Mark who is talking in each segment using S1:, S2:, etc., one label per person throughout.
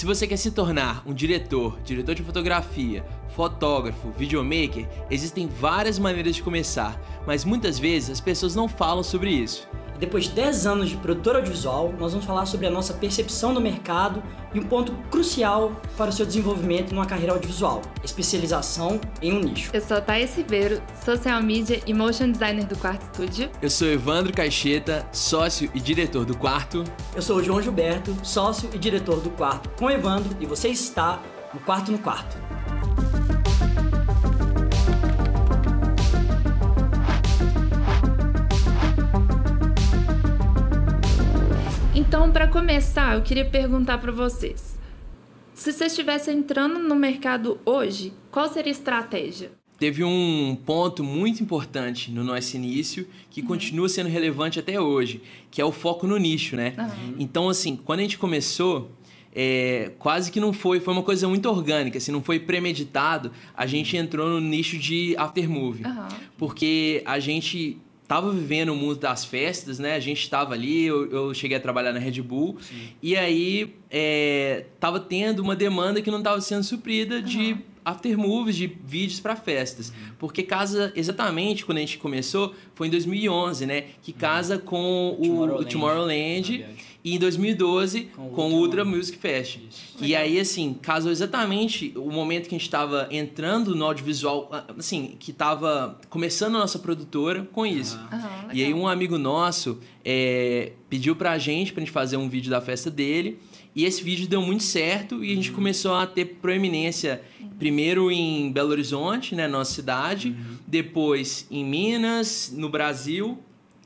S1: Se você quer se tornar um diretor, diretor de fotografia, fotógrafo, videomaker, existem várias maneiras de começar, mas muitas vezes as pessoas não falam sobre isso.
S2: Depois de 10 anos de produtor audiovisual, nós vamos falar sobre a nossa percepção do mercado e um ponto crucial para o seu desenvolvimento numa carreira audiovisual: especialização em um nicho.
S3: Eu sou a Thaís Ribeiro, social media e motion designer do Quarto Studio.
S1: Eu sou Evandro Caixeta, sócio e diretor do Quarto.
S2: Eu sou o João Gilberto, sócio e diretor do Quarto com Evandro, e você está no Quarto no Quarto.
S3: Então, para começar, eu queria perguntar para vocês: se você estivesse entrando no mercado hoje, qual seria a estratégia?
S1: Teve um ponto muito importante no nosso início que uhum. continua sendo relevante até hoje, que é o foco no nicho, né? Uhum. Então, assim, quando a gente começou, é, quase que não foi, foi uma coisa muito orgânica, assim, não foi premeditado. A gente entrou no nicho de aftermovie, uhum. porque a gente tava vivendo o mundo das festas, né? A gente estava ali, eu, eu, cheguei a trabalhar na Red Bull, Sim. e aí é, tava tendo uma demanda que não estava sendo suprida uhum. De aftermovies, de vídeos para festas. Uhum. Porque casa exatamente quando a gente começou, foi em 2011, né? Que casa uhum. com o Tomorrowland. O Tomorrowland e em 2012 com, com o Ultra Music Fest. Isso. E aí, assim, casou exatamente o momento que a gente estava entrando no audiovisual, assim, que estava começando a nossa produtora com isso. Uhum. e aí um amigo nosso é, pediu pra gente, pra gente fazer um vídeo da festa dele. E esse vídeo deu muito certo e a gente uhum. começou a ter proeminência primeiro em Belo Horizonte, né, nossa cidade, uhum. depois em Minas, no Brasil.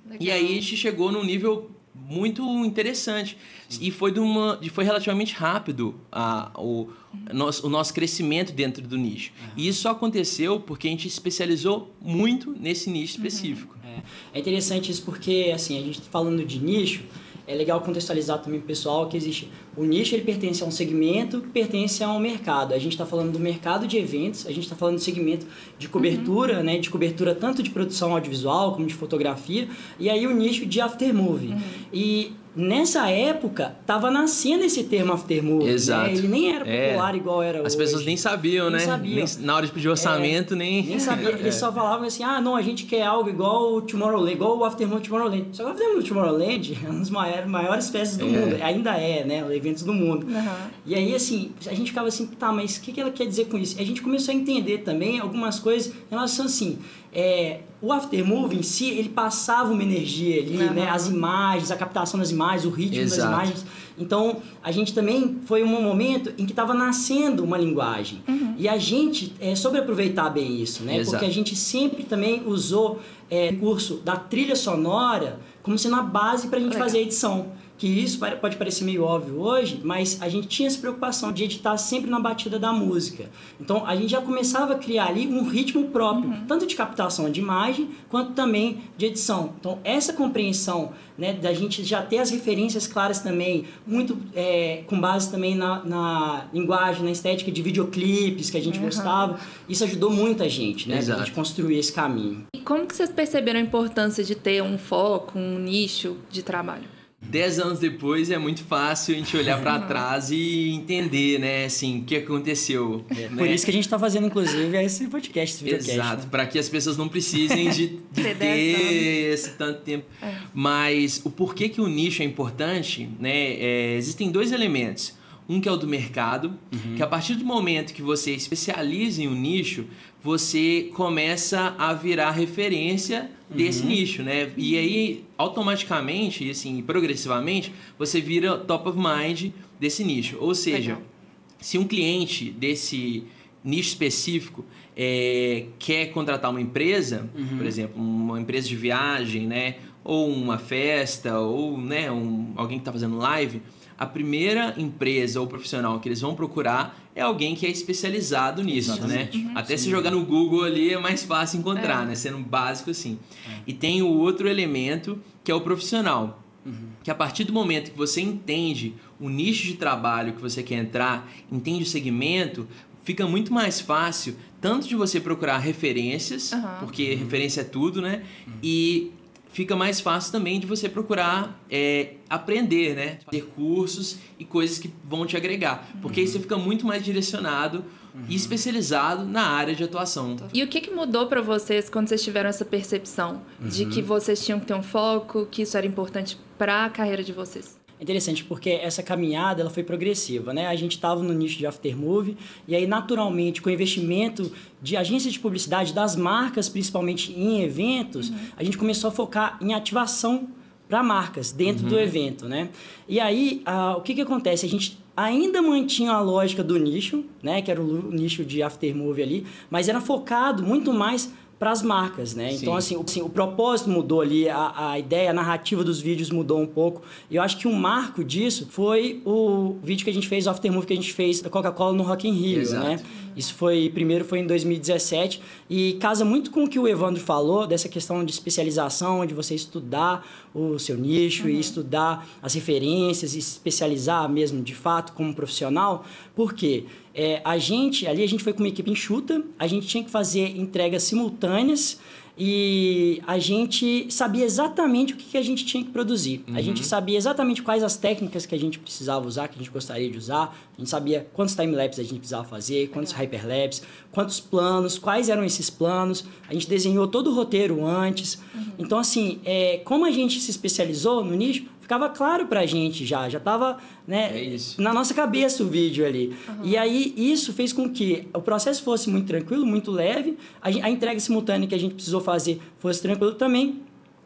S1: Legal. E aí a gente chegou num nível muito interessante. E foi, de uma, foi relativamente rápido a, o, nosso, o nosso crescimento dentro do nicho. E isso só aconteceu porque a gente especializou muito nesse nicho uhum. específico.
S2: É, é interessante isso porque, assim, a gente tá falando de nicho, é legal contextualizar também para o pessoal que existe o nicho ele pertence a um segmento que pertence a um mercado. A gente está falando do mercado de eventos, a gente está falando do segmento de cobertura, uhum. né, de cobertura tanto de produção audiovisual como de fotografia, e aí o nicho de aftermovie. Uhum. E nessa época tava nascendo esse termo aftermovie. Né?
S1: Exato.
S2: Né? Ele nem era é. popular é. igual era
S1: As
S2: hoje.
S1: pessoas nem sabiam,
S2: nem
S1: né?
S2: Sabiam. Nem,
S1: na hora de pedir orçamento,
S2: é,
S1: nem.
S2: Nem sabia. Eles é. só falavam assim: ah, não, a gente quer algo igual o Tomorrowland, igual o Aftermovie Tomorrowland. Só que o Aftermovie Tomorrowland é uma das maiores, maiores festas do é. mundo. Ainda é, né? Eventos do mundo. Uhum. E aí, assim, a gente ficava assim, tá, mas o que, que ela quer dizer com isso? E a gente começou a entender também algumas coisas em relação assim. É, o aftermovie em si, ele passava uma energia ali, uhum. né? As imagens, a captação das imagens, o ritmo Exato. das imagens. Então, a gente também foi um momento em que estava nascendo uma linguagem. Uhum. E a gente é, soube aproveitar bem isso, né? Exato. Porque a gente sempre também usou é, o curso da trilha sonora como sendo a base para a gente Legal. fazer a edição que isso pode parecer meio óbvio hoje, mas a gente tinha essa preocupação de editar sempre na batida da música. Então a gente já começava a criar ali um ritmo próprio, uhum. tanto de captação de imagem quanto também de edição. Então essa compreensão né, da gente já ter as referências claras também, muito é, com base também na, na, linguagem, na estética de videoclipes que a gente uhum. gostava, isso ajudou muita gente, né, a gente construir esse caminho.
S3: E como que vocês perceberam a importância de ter um foco, um nicho de trabalho?
S1: Dez anos depois é muito fácil a gente olhar para trás e entender, né, assim, o que aconteceu.
S2: É, né? Por isso que a gente está fazendo, inclusive, esse podcast, esse videocast.
S1: Exato, né? para que as pessoas não precisem de, de ter esse tanto tempo. É. Mas o porquê que o nicho é importante, né, é, existem dois elementos. Um que é o do mercado, uhum. que a partir do momento que você especializa em um nicho, você começa a virar referência desse uhum. nicho, né? E aí, automaticamente, assim, progressivamente, você vira top of mind desse nicho. Ou seja, Legal. se um cliente desse nicho específico é, quer contratar uma empresa, uhum. por exemplo, uma empresa de viagem, né? Ou uma festa, ou né, um, alguém que está fazendo live, a primeira empresa ou profissional que eles vão procurar é alguém que é especializado nisso, né? Exatamente. né? Uhum. Até Sim. se jogar no Google ali é mais fácil encontrar, é. né? Sendo básico assim. É. E tem o outro elemento que é o profissional. Uhum. Que a partir do momento que você entende o nicho de trabalho que você quer entrar, entende o segmento, fica muito mais fácil tanto de você procurar referências, uhum. porque referência é tudo, né? Uhum. E fica mais fácil também de você procurar é, aprender, né? Ter cursos e coisas que vão te agregar. Porque aí você fica muito mais direcionado uhum. e especializado na área de atuação.
S3: E o que, que mudou para vocês quando vocês tiveram essa percepção uhum. de que vocês tinham que ter um foco, que isso era importante para a carreira de vocês?
S2: Interessante porque essa caminhada ela foi progressiva, né? A gente estava no nicho de aftermovie e aí naturalmente com o investimento de agências de publicidade das marcas, principalmente em eventos, uhum. a gente começou a focar em ativação para marcas dentro uhum. do evento, né? E aí o que que acontece? A gente ainda mantinha a lógica do nicho, né? Que era o nicho de aftermovie ali, mas era focado muito mais para as marcas, né? Sim. Então, assim o, assim, o propósito mudou ali, a, a ideia, a narrativa dos vídeos mudou um pouco. E eu acho que um marco disso foi o vídeo que a gente fez, o aftermovie que a gente fez da Coca-Cola no Rock in Rio, Exato. né? Isso foi, primeiro foi em 2017 e casa muito com o que o Evandro falou, dessa questão de especialização, de você estudar o seu nicho uhum. e estudar as referências e se especializar mesmo de fato como profissional, porque é, a gente, ali a gente foi com uma equipe enxuta, a gente tinha que fazer entregas simultâneas e a gente sabia exatamente o que, que a gente tinha que produzir. Uhum. A gente uhum. sabia exatamente quais as técnicas que a gente precisava usar, que a gente gostaria de usar. A gente sabia quantos timelapses a gente precisava fazer, quantos hyperlapses, quantos planos, quais eram esses planos. A gente desenhou todo o roteiro antes. Uhum. Então, assim, é, como a gente se especializou no nicho, ficava claro pra gente já, já tava né, é na nossa cabeça o vídeo ali. Uhum. E aí isso fez com que o processo fosse muito tranquilo, muito leve, a, a entrega simultânea que a gente precisou fazer fosse tranquilo também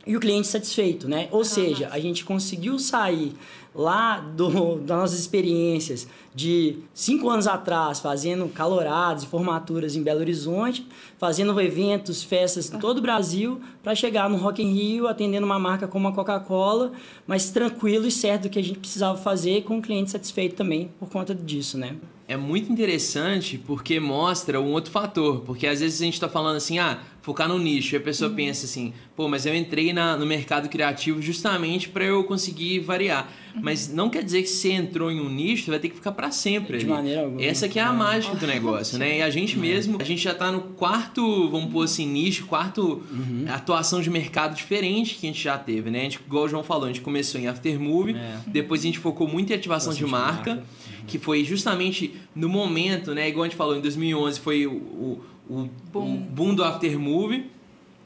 S2: e o cliente satisfeito, né? Ou uhum. seja, a gente conseguiu sair lá do, das nossas experiências de cinco anos atrás, fazendo calorados e formaturas em Belo Horizonte, fazendo eventos, festas em todo o Brasil, para chegar no Rock in Rio, atendendo uma marca como a Coca-Cola, mas tranquilo e certo do que a gente precisava fazer, com o cliente satisfeito também por conta disso, né?
S1: É muito interessante porque mostra um outro fator, porque às vezes a gente está falando assim, ah, focar no nicho, e a pessoa uhum. pensa assim, pô, mas eu entrei na, no mercado criativo justamente para eu conseguir variar. Mas não quer dizer que se você entrou em um nicho, você vai ter que ficar para sempre.
S2: De ali. maneira alguma.
S1: Essa que é a mágica do negócio, né? E a gente mesmo, a gente já tá no quarto, vamos pôr assim, nicho, quarto uhum. atuação de mercado diferente que a gente já teve, né? A gente, igual o João falou, a gente começou em Aftermovie, é. depois a gente focou muito em ativação de marca, de marca, que foi justamente no momento, né? Igual a gente falou, em 2011 foi o, o, o boom. boom do Aftermovie.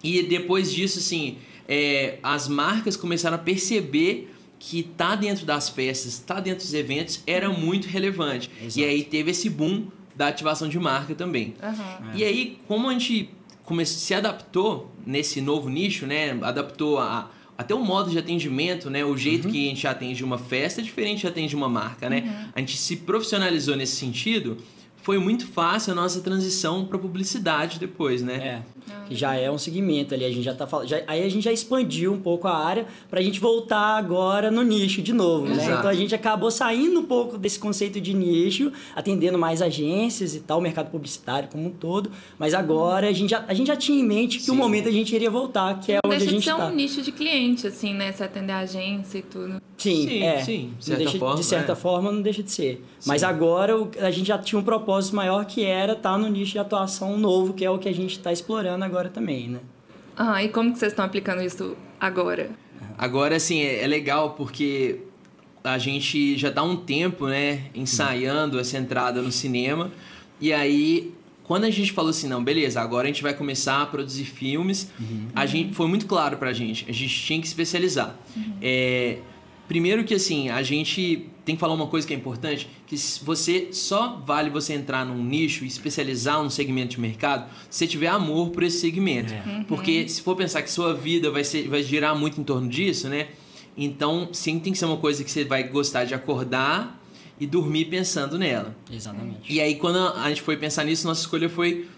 S1: E depois disso, assim, é, as marcas começaram a perceber que tá dentro das festas, tá dentro dos eventos, era muito relevante. Exato. E aí teve esse boom da ativação de marca também. Uhum. E aí, como a gente começou, se adaptou nesse novo nicho, né? Adaptou a, até o modo de atendimento, né? O jeito uhum. que a gente atende uma festa é diferente de atende uma marca, né? Uhum. A gente se profissionalizou nesse sentido foi muito fácil a nossa transição para publicidade depois, né?
S2: É, que já é um segmento ali, a gente já tá falando, aí a gente já expandiu um pouco a área para a gente voltar agora no nicho de novo, né? Exato. né? Então a gente acabou saindo um pouco desse conceito de nicho, atendendo mais agências e tal, o mercado publicitário como um todo, mas agora a gente já, a gente já tinha em mente que Sim. o momento a gente iria voltar, que é
S3: não
S2: onde a gente
S3: está.
S2: Deixa
S3: de ser um nicho de cliente, assim, né? Se atender a agência e tudo.
S2: Sim, sim, é.
S1: sim.
S2: De certa, forma, de certa é. forma não deixa de ser. Sim. Mas agora a gente já tinha um propósito maior que era estar tá no nicho de atuação novo, que é o que a gente está explorando agora também, né?
S3: Ah, e como que vocês estão aplicando isso agora?
S1: Agora, assim, é, é legal porque a gente já está um tempo, né, ensaiando essa entrada no cinema. E aí, quando a gente falou assim, não, beleza, agora a gente vai começar a produzir filmes, uhum. a gente foi muito claro pra gente, a gente tinha que especializar. Uhum. É, Primeiro que assim, a gente tem que falar uma coisa que é importante, que você só vale você entrar num nicho e especializar um segmento de mercado se você tiver amor por esse segmento. É. Uhum. Porque se for pensar que sua vida vai, ser, vai girar muito em torno disso, né? Então, sim, tem que ser uma coisa que você vai gostar de acordar e dormir pensando nela.
S2: Exatamente.
S1: E aí, quando a gente foi pensar nisso, nossa escolha foi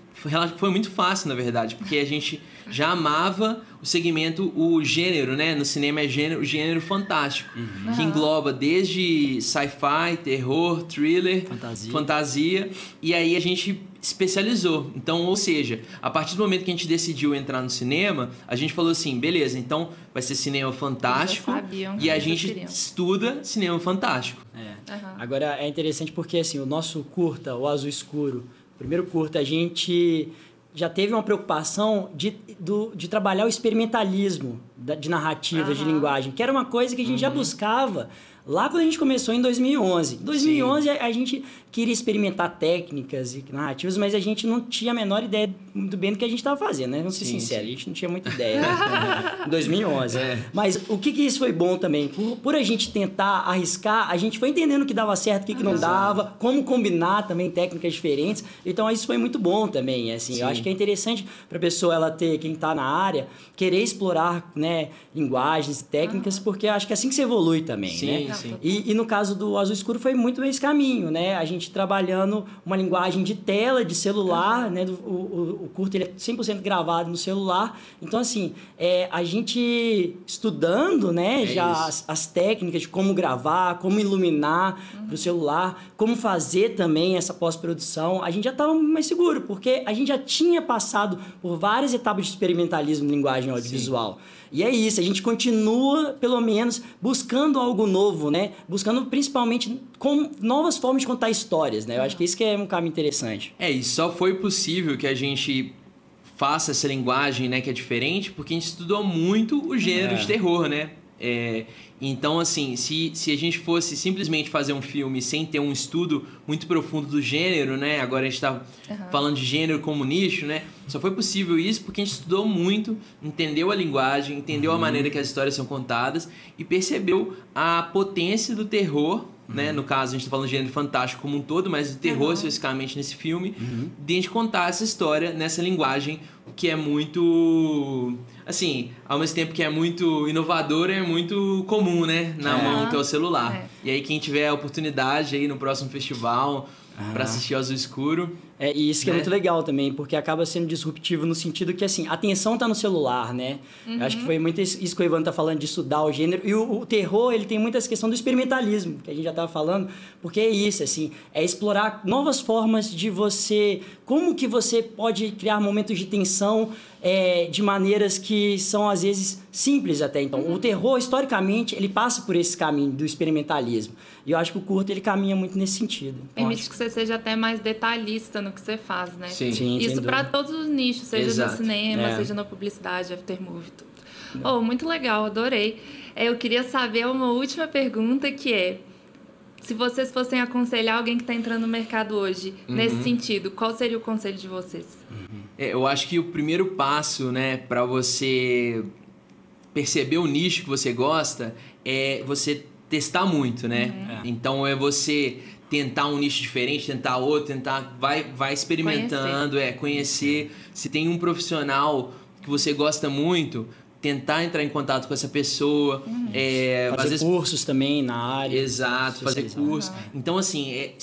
S1: foi muito fácil, na verdade, porque a gente já amava o segmento, o gênero, né? No cinema é gênero, o gênero fantástico, uhum. que engloba desde sci-fi, terror, thriller, fantasia. fantasia, e aí a gente especializou. Então, ou seja, a partir do momento que a gente decidiu entrar no cinema, a gente falou assim, beleza, então vai ser cinema fantástico e a gente estuda cinema fantástico.
S2: É. Uhum. Agora é interessante porque assim, o nosso curta, o Azul Escuro, primeiro curta, a gente já teve uma preocupação de, do, de trabalhar o experimentalismo de narrativa, uhum. de linguagem, que era uma coisa que a gente uhum. já buscava Lá quando a gente começou em 2011. Em 2011 a, a, gente queria experimentar técnicas e narrativas, mas a gente não tinha a menor ideia muito bem do que a gente estava fazendo, né? Vamos ser sinceros, a gente não tinha muita ideia em 2011. É. Mas o que, que isso foi bom também? Por, por, a gente tentar arriscar, a gente foi entendendo o que dava certo, o que, que não dava, como combinar também técnicas diferentes. Então isso foi muito bom também, assim. Sim. Eu acho que é interessante para a pessoa ela ter quem está na área querer explorar, né, linguagens, técnicas, uhum. porque acho que é assim que se evolui também, sim, né? Sim. E, e no caso do azul escuro foi muito esse caminho, né? A gente trabalhando uma linguagem de tela, de celular, né? O, o, o curto ele é 100% gravado no celular. Então, assim, é, a gente estudando, né? É já as, as, técnicas de como gravar, como iluminar uhum. para o celular, como fazer também essa pós-produção, a gente já estava mais seguro, porque a gente já tinha passado por várias etapas de experimentalismo em linguagem audiovisual. Sim. E é isso, a gente continua, pelo menos, buscando algo novo, né? Buscando principalmente com novas formas de contar histórias, né? Eu acho que isso que é um caminho interessante.
S1: É, e só foi possível que a gente faça essa linguagem, né, que é diferente, porque a gente estudou muito o gênero é. de terror, né? É, então, assim, se, se a gente fosse simplesmente fazer um filme sem ter um estudo muito profundo do gênero, né? Agora a gente está uhum. falando de gênero como nicho, né? Só foi possível isso porque a gente estudou muito, entendeu a linguagem, entendeu uhum. a maneira que as histórias são contadas e percebeu a potência do terror né? Uhum. No caso, a gente está falando de gênero fantástico como um todo, mas de terror uhum. especificamente nesse filme, uhum. de a gente contar essa história nessa linguagem que é muito assim, ao mesmo tempo que é muito inovador, é muito comum, né? Na é. mão que é o celular. É. E aí, quem tiver a oportunidade aí no próximo festival para assistir Azul Escuro.
S2: É, e isso que é né? é muito legal também, porque acaba sendo disruptivo no sentido que, assim, a atenção tá no celular, né? Uhum. Eu acho que uhum. foi muito isso que o Ivan tá falando, de estudar o gênero. E o, o terror, ele tem muita questão do experimentalismo, que a gente já tava falando, porque é isso, assim, é explorar novas formas de você... Como que você pode criar momentos de tensão é, de maneiras que são, às vezes, simples até. Então, uhum. o terror, historicamente, ele passa por esse caminho do experimentalismo. E eu acho que o curto, ele caminha muito nesse sentido.
S3: Então, Permite acho... que você seja até mais detalhista no que você faz, né?
S1: Sim. Sim
S3: Isso para todos os nichos, seja Exato. no cinema, é. seja na publicidade, aftermovie, tudo. Oh, muito legal, adorei. É, eu queria saber uma última pergunta que é se vocês fossem aconselhar alguém que está entrando no mercado hoje uhum. nesse sentido, qual seria o conselho de vocês?
S1: Uhum. É, eu acho que o primeiro passo, né, para você perceber o nicho que você gosta é você testar muito, né? Uhum. É. Então é você tentar um nicho diferente, tentar outro, tentar vai vai experimentando, conhecer. é conhecer. Se tem um profissional que você gosta muito, tentar entrar em contato com essa pessoa.
S2: Uhum. É, fazer vezes... cursos também na área.
S1: Exato, fazer cursos. Uhum. Então, assim, é,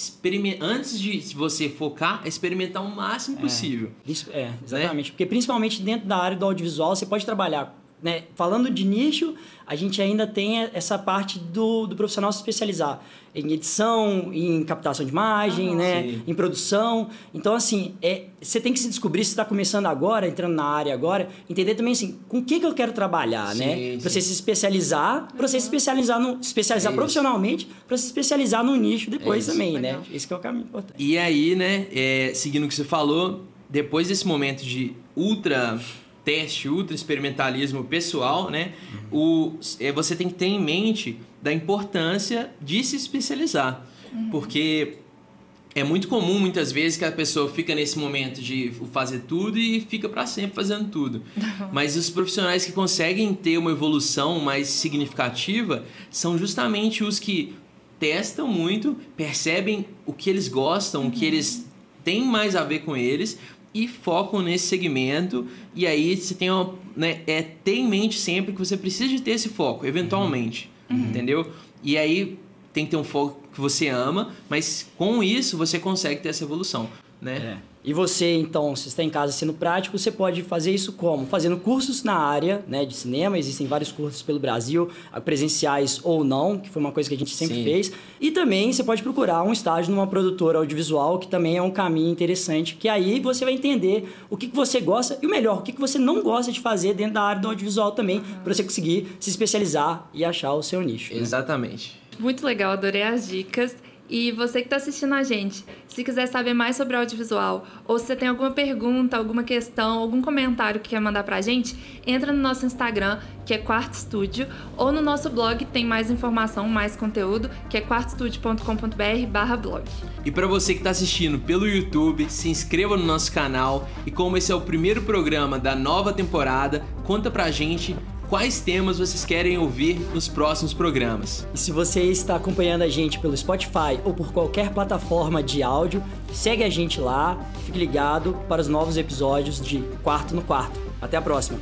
S1: antes de você focar, é experimentar o máximo é. possível.
S2: Isso, é, exatamente. Né? Porque principalmente dentro da área do audiovisual, você pode trabalhar né? Falando de nicho, a gente ainda tem essa parte do, do profissional se especializar em edição, em captação de imagem, ah, né? Sim. em produção. Então, assim, é, você tem que se descobrir, se está começando agora, entrando na área agora, entender também assim, com o que, que eu quero trabalhar, né? sim, né? Para você se especializar, para você se especializar, no, especializar é profissionalmente, para se especializar no nicho depois é também, né? Esse que é o caminho importante.
S1: E aí, né, é, seguindo o que você falou, depois desse momento de ultra teste, ultra experimentalismo pessoal, né? O, é, você tem que ter em mente da importância de se especializar. Uhum. Porque é muito comum muitas vezes que a pessoa fica nesse momento de fazer tudo e fica para sempre fazendo tudo. Mas os profissionais que conseguem ter uma evolução mais significativa são justamente os que testam muito, percebem o que eles gostam, uhum. o que uhum. eles têm mais a ver com eles, e focam nesse segmento. E aí você tem uma, né, é ter em mente sempre que você precisa de ter esse foco, eventualmente. Uhum. Entendeu? E aí tem que ter um foco que você ama, mas com isso você consegue ter essa evolução, né?
S2: É. E você, então, se está em casa sendo prático, você pode fazer isso como? Fazendo cursos na área né, de cinema, existem vários cursos pelo Brasil, presenciais ou não, que foi uma coisa que a gente sempre Sim. fez. E também você pode procurar um estágio numa produtora audiovisual, que também é um caminho interessante, que aí você vai entender o que, que você gosta e o melhor, o que, que você não gosta de fazer dentro da área do audiovisual também, uhum. para você conseguir se especializar e achar o seu nicho.
S1: Né? Exatamente.
S3: Né? Muito legal, adorei as dicas. E você que está assistindo a gente, se quiser saber mais sobre audiovisual, ou se você tem alguma pergunta, alguma questão, algum comentário que quer mandar para a gente, entra no nosso Instagram, que é Quarto Estúdio, ou no nosso blog tem mais informação, mais conteúdo, que é quartostudio.com.br blog.
S1: E para você que está assistindo pelo YouTube, se inscreva no nosso canal e como esse é o primeiro programa da nova temporada, conta pra gente quais temas vocês querem ouvir nos próximos programas.
S2: E se você está acompanhando a gente pelo Spotify ou por qualquer plataforma de áudio, segue a gente lá, fique ligado para os novos episódios de Quarto no Quarto. Até a próxima!